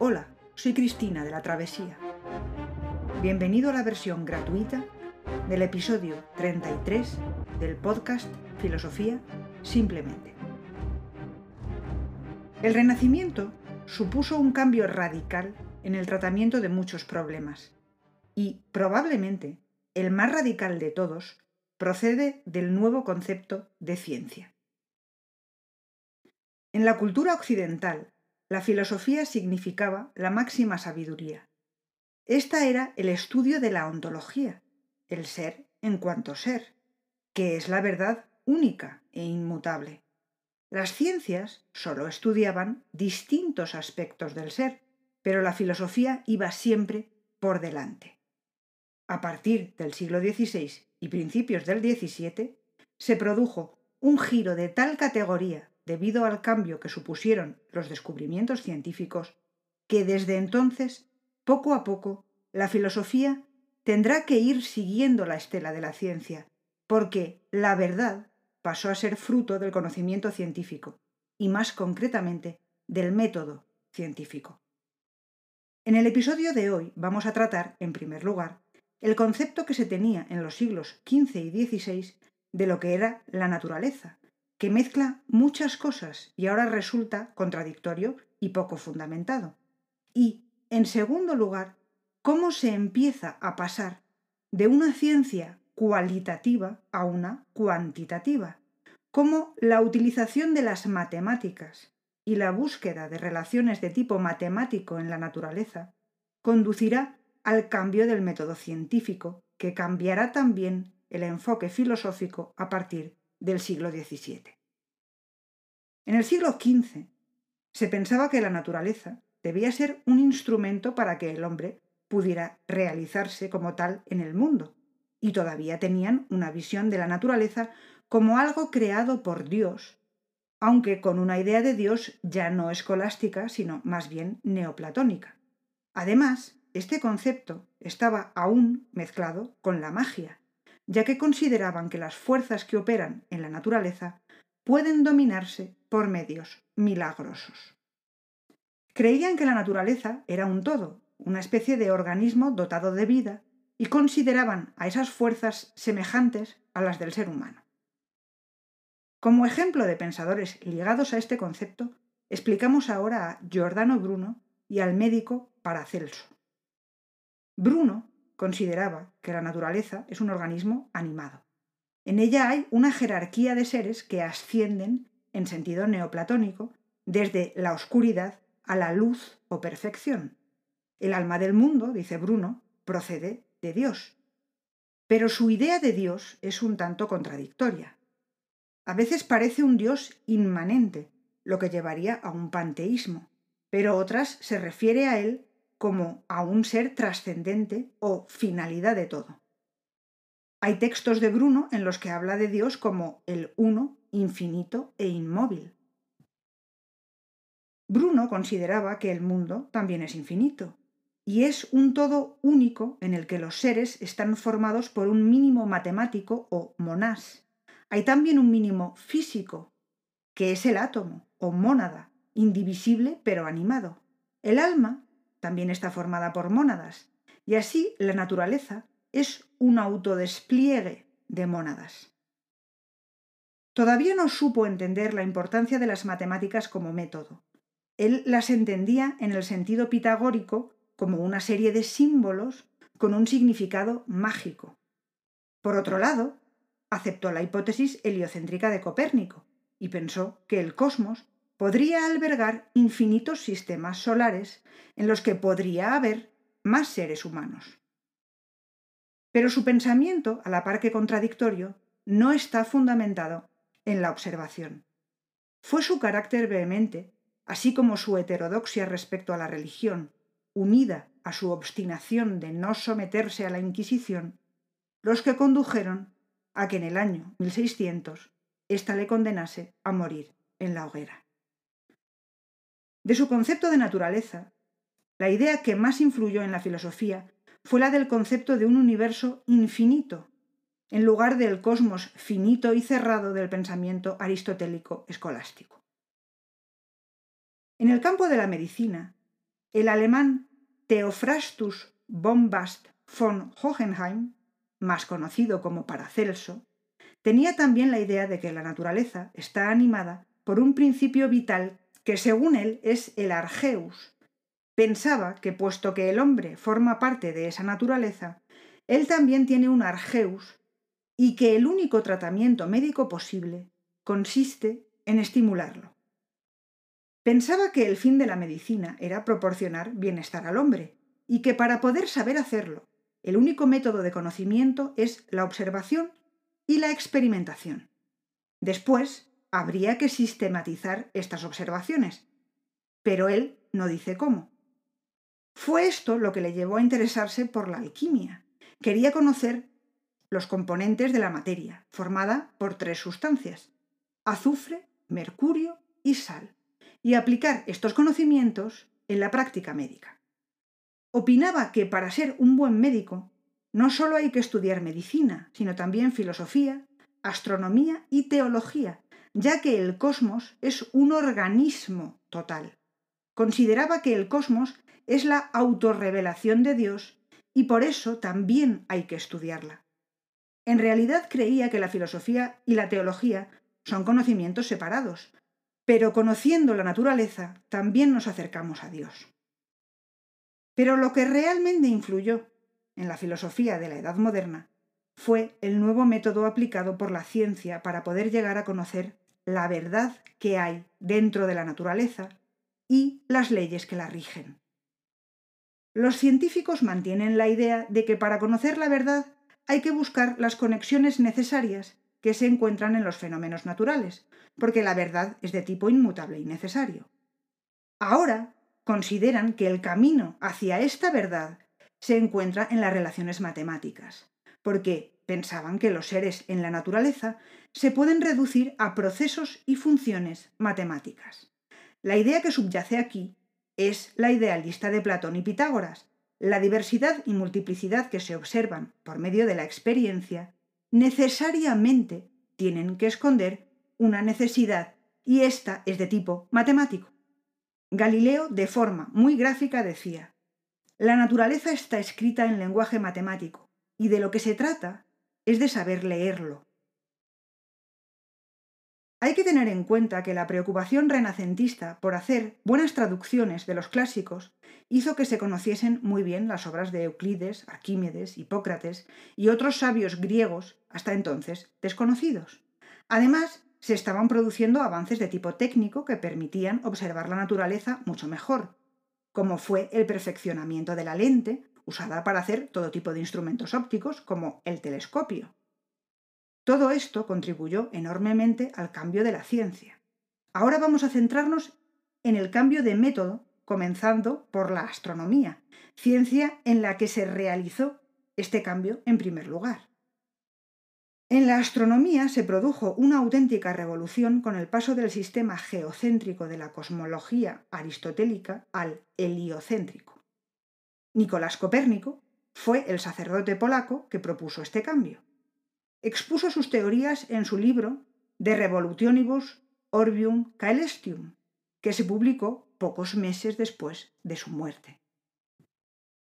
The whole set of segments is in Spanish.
Hola, soy Cristina de la Travesía. Bienvenido a la versión gratuita del episodio 33 del podcast Filosofía Simplemente. El Renacimiento supuso un cambio radical en el tratamiento de muchos problemas y probablemente el más radical de todos procede del nuevo concepto de ciencia. En la cultura occidental, la filosofía significaba la máxima sabiduría. Esta era el estudio de la ontología, el ser en cuanto ser, que es la verdad única e inmutable. Las ciencias solo estudiaban distintos aspectos del ser, pero la filosofía iba siempre por delante. A partir del siglo XVI y principios del XVII, se produjo un giro de tal categoría debido al cambio que supusieron los descubrimientos científicos, que desde entonces, poco a poco, la filosofía tendrá que ir siguiendo la estela de la ciencia, porque la verdad pasó a ser fruto del conocimiento científico, y más concretamente del método científico. En el episodio de hoy vamos a tratar, en primer lugar, el concepto que se tenía en los siglos XV y XVI de lo que era la naturaleza, que mezcla muchas cosas y ahora resulta contradictorio y poco fundamentado. Y, en segundo lugar, cómo se empieza a pasar de una ciencia cualitativa a una cuantitativa, cómo la utilización de las matemáticas y la búsqueda de relaciones de tipo matemático en la naturaleza conducirá al cambio del método científico, que cambiará también el enfoque filosófico a partir del siglo XVII. En el siglo XV se pensaba que la naturaleza debía ser un instrumento para que el hombre pudiera realizarse como tal en el mundo, y todavía tenían una visión de la naturaleza como algo creado por Dios, aunque con una idea de Dios ya no escolástica, sino más bien neoplatónica. Además, este concepto estaba aún mezclado con la magia, ya que consideraban que las fuerzas que operan en la naturaleza pueden dominarse por medios milagrosos. Creían que la naturaleza era un todo, una especie de organismo dotado de vida, y consideraban a esas fuerzas semejantes a las del ser humano. Como ejemplo de pensadores ligados a este concepto, explicamos ahora a Giordano Bruno y al médico Paracelso. Bruno consideraba que la naturaleza es un organismo animado. En ella hay una jerarquía de seres que ascienden, en sentido neoplatónico, desde la oscuridad a la luz o perfección. El alma del mundo, dice Bruno, procede de Dios. Pero su idea de Dios es un tanto contradictoria. A veces parece un Dios inmanente, lo que llevaría a un panteísmo, pero otras se refiere a él como a un ser trascendente o finalidad de todo. Hay textos de Bruno en los que habla de Dios como el uno, infinito e inmóvil. Bruno consideraba que el mundo también es infinito, y es un todo único en el que los seres están formados por un mínimo matemático o monás. Hay también un mínimo físico, que es el átomo o mónada, indivisible pero animado. El alma también está formada por mónadas, y así la naturaleza es un autodespliegue de mónadas. Todavía no supo entender la importancia de las matemáticas como método. Él las entendía en el sentido pitagórico como una serie de símbolos con un significado mágico. Por otro lado, aceptó la hipótesis heliocéntrica de Copérnico y pensó que el cosmos podría albergar infinitos sistemas solares en los que podría haber más seres humanos. Pero su pensamiento, a la par que contradictorio, no está fundamentado en la observación. Fue su carácter vehemente, así como su heterodoxia respecto a la religión, unida a su obstinación de no someterse a la Inquisición, los que condujeron a que en el año 1600 ésta le condenase a morir en la hoguera. De su concepto de naturaleza, la idea que más influyó en la filosofía fue la del concepto de un universo infinito, en lugar del cosmos finito y cerrado del pensamiento aristotélico escolástico. En el campo de la medicina, el alemán Theophrastus Bombast von Hohenheim, más conocido como Paracelso, tenía también la idea de que la naturaleza está animada por un principio vital que según él es el argeus. Pensaba que puesto que el hombre forma parte de esa naturaleza, él también tiene un argeus y que el único tratamiento médico posible consiste en estimularlo. Pensaba que el fin de la medicina era proporcionar bienestar al hombre y que para poder saber hacerlo, el único método de conocimiento es la observación y la experimentación. Después, habría que sistematizar estas observaciones, pero él no dice cómo. Fue esto lo que le llevó a interesarse por la alquimia. Quería conocer los componentes de la materia, formada por tres sustancias, azufre, mercurio y sal y aplicar estos conocimientos en la práctica médica. Opinaba que para ser un buen médico no solo hay que estudiar medicina, sino también filosofía, astronomía y teología, ya que el cosmos es un organismo total. Consideraba que el cosmos es la autorrevelación de Dios y por eso también hay que estudiarla. En realidad creía que la filosofía y la teología son conocimientos separados, pero conociendo la naturaleza también nos acercamos a Dios. Pero lo que realmente influyó en la filosofía de la Edad Moderna fue el nuevo método aplicado por la ciencia para poder llegar a conocer la verdad que hay dentro de la naturaleza y las leyes que la rigen. Los científicos mantienen la idea de que para conocer la verdad hay que buscar las conexiones necesarias que se encuentran en los fenómenos naturales, porque la verdad es de tipo inmutable y necesario. Ahora consideran que el camino hacia esta verdad se encuentra en las relaciones matemáticas, porque pensaban que los seres en la naturaleza se pueden reducir a procesos y funciones matemáticas. La idea que subyace aquí es la idealista de Platón y Pitágoras. La diversidad y multiplicidad que se observan por medio de la experiencia necesariamente tienen que esconder una necesidad y esta es de tipo matemático. Galileo, de forma muy gráfica, decía, la naturaleza está escrita en lenguaje matemático y de lo que se trata es de saber leerlo. Hay que tener en cuenta que la preocupación renacentista por hacer buenas traducciones de los clásicos hizo que se conociesen muy bien las obras de Euclides, Arquímedes, Hipócrates y otros sabios griegos hasta entonces desconocidos. Además, se estaban produciendo avances de tipo técnico que permitían observar la naturaleza mucho mejor, como fue el perfeccionamiento de la lente, usada para hacer todo tipo de instrumentos ópticos, como el telescopio. Todo esto contribuyó enormemente al cambio de la ciencia. Ahora vamos a centrarnos en el cambio de método, comenzando por la astronomía, ciencia en la que se realizó este cambio en primer lugar. En la astronomía se produjo una auténtica revolución con el paso del sistema geocéntrico de la cosmología aristotélica al heliocéntrico. Nicolás Copérnico fue el sacerdote polaco que propuso este cambio expuso sus teorías en su libro De Revolutionibus Orbium Caelestium, que se publicó pocos meses después de su muerte.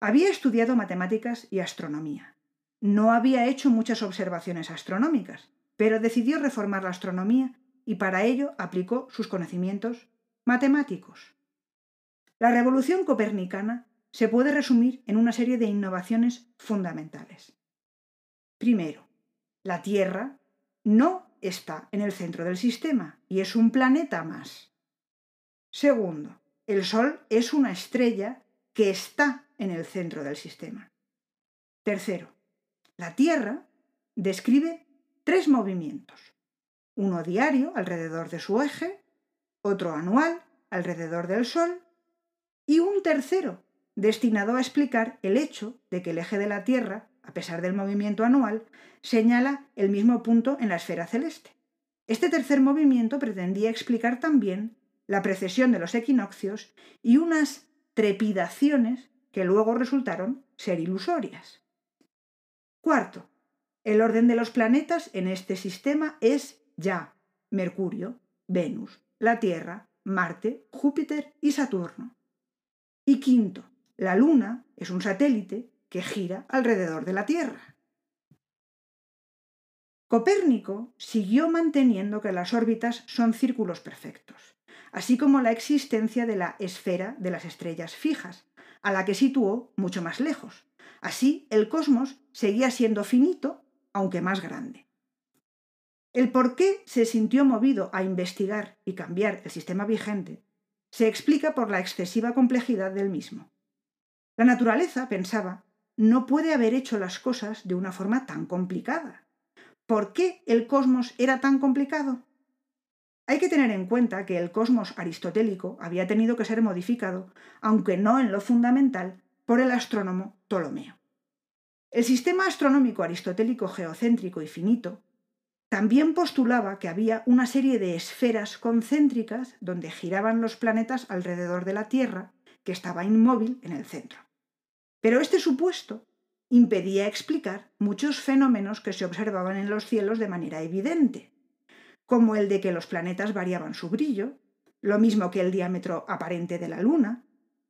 Había estudiado matemáticas y astronomía. No había hecho muchas observaciones astronómicas, pero decidió reformar la astronomía y para ello aplicó sus conocimientos matemáticos. La revolución copernicana se puede resumir en una serie de innovaciones fundamentales. Primero, la Tierra no está en el centro del sistema y es un planeta más. Segundo, el Sol es una estrella que está en el centro del sistema. Tercero, la Tierra describe tres movimientos. Uno diario alrededor de su eje, otro anual alrededor del Sol y un tercero destinado a explicar el hecho de que el eje de la Tierra a pesar del movimiento anual, señala el mismo punto en la esfera celeste. Este tercer movimiento pretendía explicar también la precesión de los equinoccios y unas trepidaciones que luego resultaron ser ilusorias. Cuarto, el orden de los planetas en este sistema es ya Mercurio, Venus, la Tierra, Marte, Júpiter y Saturno. Y quinto, la Luna es un satélite que gira alrededor de la Tierra. Copérnico siguió manteniendo que las órbitas son círculos perfectos, así como la existencia de la esfera de las estrellas fijas, a la que situó mucho más lejos. Así, el cosmos seguía siendo finito, aunque más grande. El por qué se sintió movido a investigar y cambiar el sistema vigente se explica por la excesiva complejidad del mismo. La naturaleza, pensaba, no puede haber hecho las cosas de una forma tan complicada. ¿Por qué el cosmos era tan complicado? Hay que tener en cuenta que el cosmos aristotélico había tenido que ser modificado, aunque no en lo fundamental, por el astrónomo Ptolomeo. El sistema astronómico aristotélico geocéntrico y finito también postulaba que había una serie de esferas concéntricas donde giraban los planetas alrededor de la Tierra, que estaba inmóvil en el centro. Pero este supuesto impedía explicar muchos fenómenos que se observaban en los cielos de manera evidente, como el de que los planetas variaban su brillo, lo mismo que el diámetro aparente de la Luna,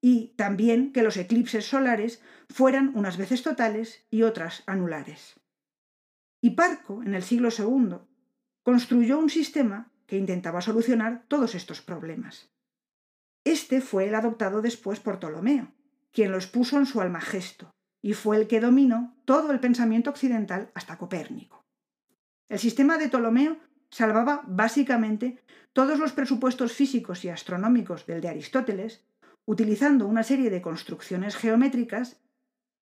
y también que los eclipses solares fueran unas veces totales y otras anulares. Y Parco, en el siglo II, construyó un sistema que intentaba solucionar todos estos problemas. Este fue el adoptado después por Ptolomeo, quien lo expuso en su Almagesto, y fue el que dominó todo el pensamiento occidental hasta Copérnico. El sistema de Ptolomeo salvaba básicamente todos los presupuestos físicos y astronómicos del de Aristóteles, utilizando una serie de construcciones geométricas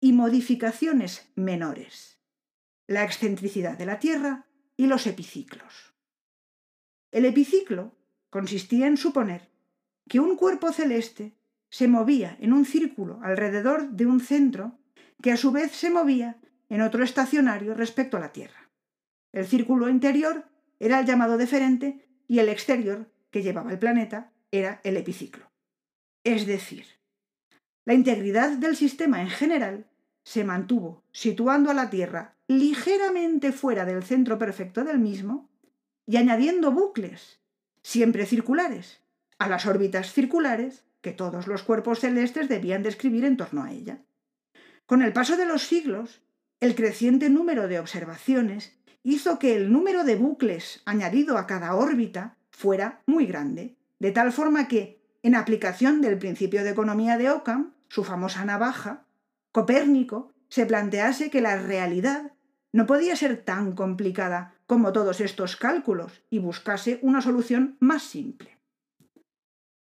y modificaciones menores la excentricidad de la Tierra y los epiciclos. El epiciclo consistía en suponer que un cuerpo celeste se movía en un círculo alrededor de un centro que a su vez se movía en otro estacionario respecto a la Tierra. El círculo interior era el llamado deferente y el exterior que llevaba el planeta era el epiciclo. Es decir, la integridad del sistema en general se mantuvo situando a la Tierra ligeramente fuera del centro perfecto del mismo y añadiendo bucles, siempre circulares, a las órbitas circulares que todos los cuerpos celestes debían describir en torno a ella. Con el paso de los siglos, el creciente número de observaciones hizo que el número de bucles añadido a cada órbita fuera muy grande, de tal forma que, en aplicación del principio de economía de Occam, su famosa navaja, Copérnico se plantease que la realidad no podía ser tan complicada como todos estos cálculos y buscase una solución más simple.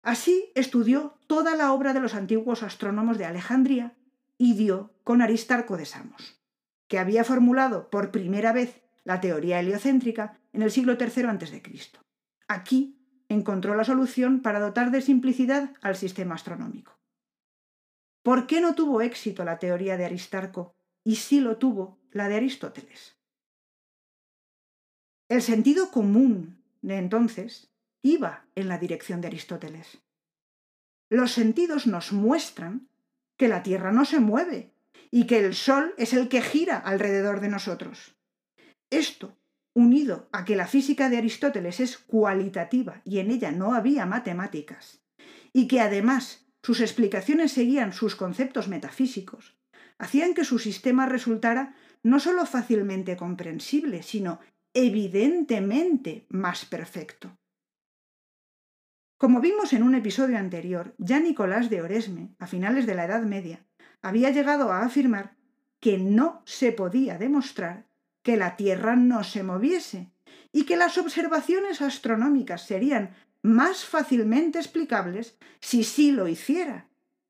Así estudió toda la obra de los antiguos astrónomos de Alejandría y dio con Aristarco de Samos, que había formulado por primera vez la teoría heliocéntrica en el siglo III a.C. Aquí encontró la solución para dotar de simplicidad al sistema astronómico. ¿Por qué no tuvo éxito la teoría de Aristarco y sí lo tuvo la de Aristóteles? El sentido común de entonces iba en la dirección de Aristóteles. Los sentidos nos muestran que la Tierra no se mueve y que el Sol es el que gira alrededor de nosotros. Esto, unido a que la física de Aristóteles es cualitativa y en ella no había matemáticas, y que además sus explicaciones seguían sus conceptos metafísicos, hacían que su sistema resultara no sólo fácilmente comprensible, sino evidentemente más perfecto. Como vimos en un episodio anterior, ya Nicolás de Oresme, a finales de la Edad Media, había llegado a afirmar que no se podía demostrar que la Tierra no se moviese y que las observaciones astronómicas serían más fácilmente explicables si sí lo hiciera,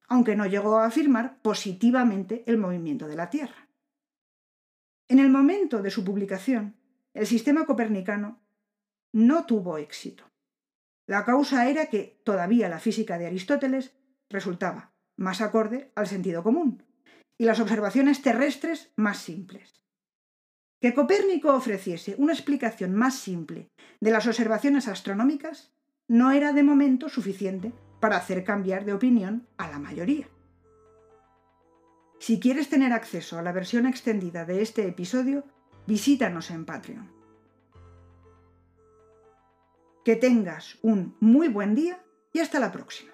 aunque no llegó a afirmar positivamente el movimiento de la Tierra. En el momento de su publicación, el sistema copernicano no tuvo éxito. La causa era que todavía la física de Aristóteles resultaba más acorde al sentido común y las observaciones terrestres más simples. Que Copérnico ofreciese una explicación más simple de las observaciones astronómicas no era de momento suficiente para hacer cambiar de opinión a la mayoría. Si quieres tener acceso a la versión extendida de este episodio, visítanos en Patreon. Que tengas un muy buen día y hasta la próxima.